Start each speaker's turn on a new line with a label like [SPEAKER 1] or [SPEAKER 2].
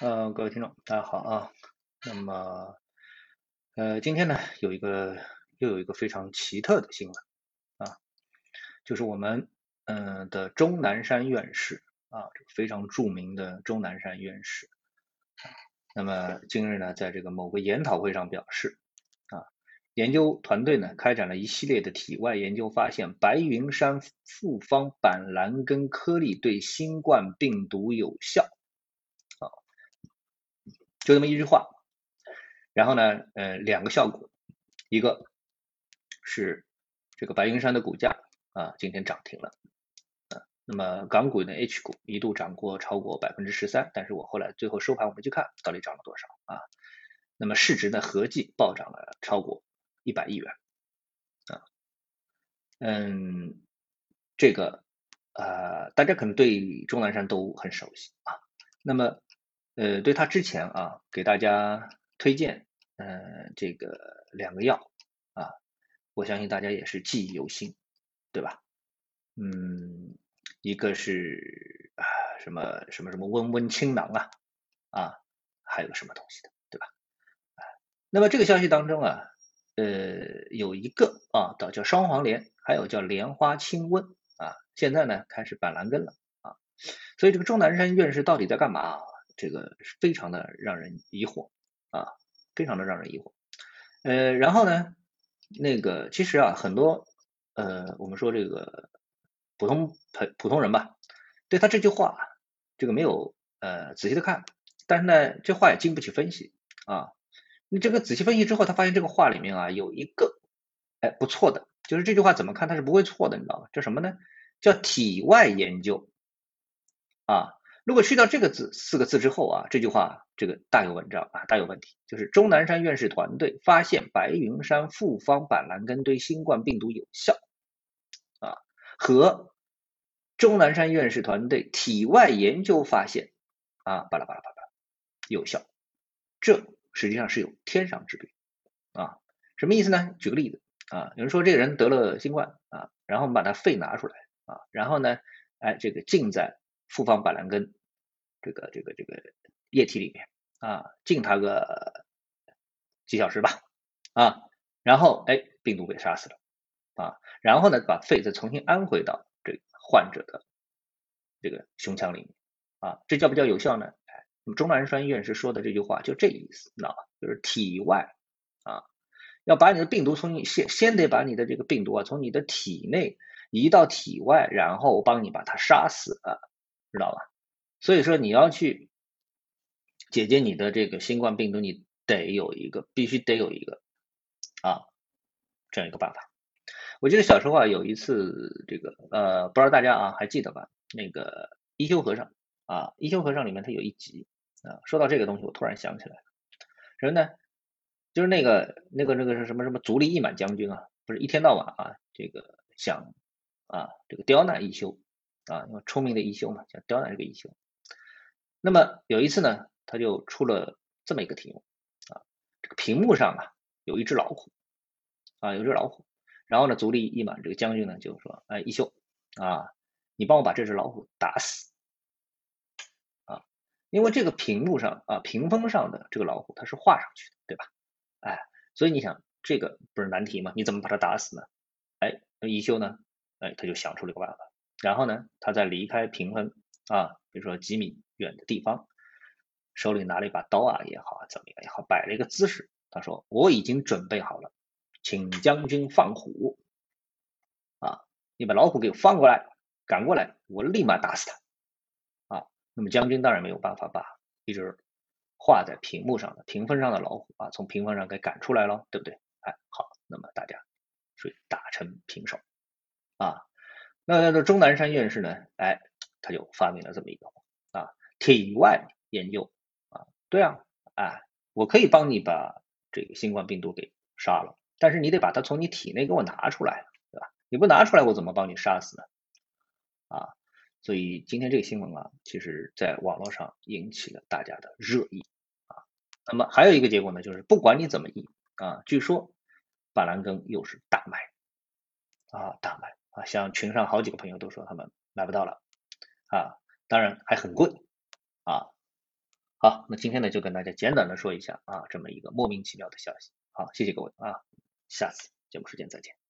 [SPEAKER 1] 呃，各位听众，大家好啊。那么，呃，今天呢，有一个又有一个非常奇特的新闻啊，就是我们嗯的钟南山院士啊，这个非常著名的钟南山院士，那么今日呢，在这个某个研讨会上表示啊，研究团队呢开展了一系列的体外研究，发现白云山复方板蓝根颗粒对新冠病毒有效。就这么一句话，然后呢，呃，两个效果，一个是这个白云山的股价啊今天涨停了，啊，那么港股呢 H 股一度涨过超过百分之十三，但是我后来最后收盘我们去看到底涨了多少啊，那么市值呢合计暴涨了超过一百亿元，啊，嗯，这个啊大家可能对钟南山都很熟悉啊，那么。呃，对他之前啊，给大家推荐，嗯，这个两个药啊，我相信大家也是记忆犹新，对吧？嗯，一个是啊，什么什么什么温温清囊啊，啊，还有什么东西的，对吧？啊，那么这个消息当中啊，呃，有一个啊，叫双黄连，还有叫莲花清瘟啊，现在呢开始板蓝根了啊，所以这个钟南山院士到底在干嘛？这个非常的让人疑惑啊，非常的让人疑惑。呃，然后呢，那个其实啊，很多呃，我们说这个普通普普通人吧，对他这句话这个没有呃仔细的看，但是呢，这话也经不起分析啊。你这个仔细分析之后，他发现这个话里面啊有一个哎不错的，就是这句话怎么看他是不会错的，你知道吗？叫什么呢？叫体外研究啊。如果去掉这个字四个字之后啊，这句话这个大有文章啊，大有问题。就是钟南山院士团队发现白云山复方板蓝根对新冠病毒有效啊，和钟南山院士团队体外研究发现啊，巴拉巴拉巴拉有效，这实际上是有天壤之别啊。什么意思呢？举个例子啊，有人说这个人得了新冠啊，然后我们把他肺拿出来啊，然后呢，哎，这个浸在复方板蓝根这个这个这个液体里面啊，浸它个几小时吧啊，然后哎病毒被杀死了啊，然后呢把肺再重新安回到这患者的这个胸腔里面啊，这叫不叫有效呢？哎，那么钟南山院士说的这句话就这意思，知道吧？就是体外啊，要把你的病毒从你先先得把你的这个病毒啊从你的体内移到体外，然后帮你把它杀死啊。知道吧？所以说你要去解决你的这个新冠病毒，你得有一个，必须得有一个啊这样一个办法。我记得小时候啊，有一次这个呃，不知道大家啊还记得吧？那个一休和尚啊，一休和尚里面他有一集啊，说到这个东西，我突然想起来了，什么呢？就是那个那个那个是什么什么足利义满将军啊，不是一天到晚啊这个想啊这个刁难一休。啊，因为聪明的一休嘛，叫刁难这个一休。那么有一次呢，他就出了这么一个题目啊，这个屏幕上啊有一只老虎啊，有只老虎。然后呢，足利义满这个将军呢就说，哎，一休啊，你帮我把这只老虎打死啊，因为这个屏幕上啊屏风上的这个老虎它是画上去的，对吧？哎，所以你想这个不是难题吗？你怎么把它打死呢？哎，那一休呢，哎，他就想出了一个办法。然后呢，他在离开屏风啊，比如说几米远的地方，手里拿了一把刀啊也好啊，怎么样也好，摆了一个姿势。他说：“我已经准备好了，请将军放虎啊！你把老虎给我放过来，赶过来，我立马打死他啊！”那么将军当然没有办法把一只画在屏幕上的屏风上的老虎啊从屏风上给赶出来了，对不对？哎，好，那么大家所以打成平手啊。那那个钟南山院士呢？哎，他就发明了这么一个啊，体外研究啊，对啊，哎，我可以帮你把这个新冠病毒给杀了，但是你得把它从你体内给我拿出来，对吧？你不拿出来，我怎么帮你杀死呢？啊，所以今天这个新闻啊，其实在网络上引起了大家的热议啊。那么还有一个结果呢，就是不管你怎么议啊，据说板蓝根又是大卖啊，大卖。啊，像群上好几个朋友都说他们买不到了啊，当然还很贵啊。好，那今天呢就跟大家简短的说一下啊，这么一个莫名其妙的消息。好，谢谢各位啊，下次节目时间再见。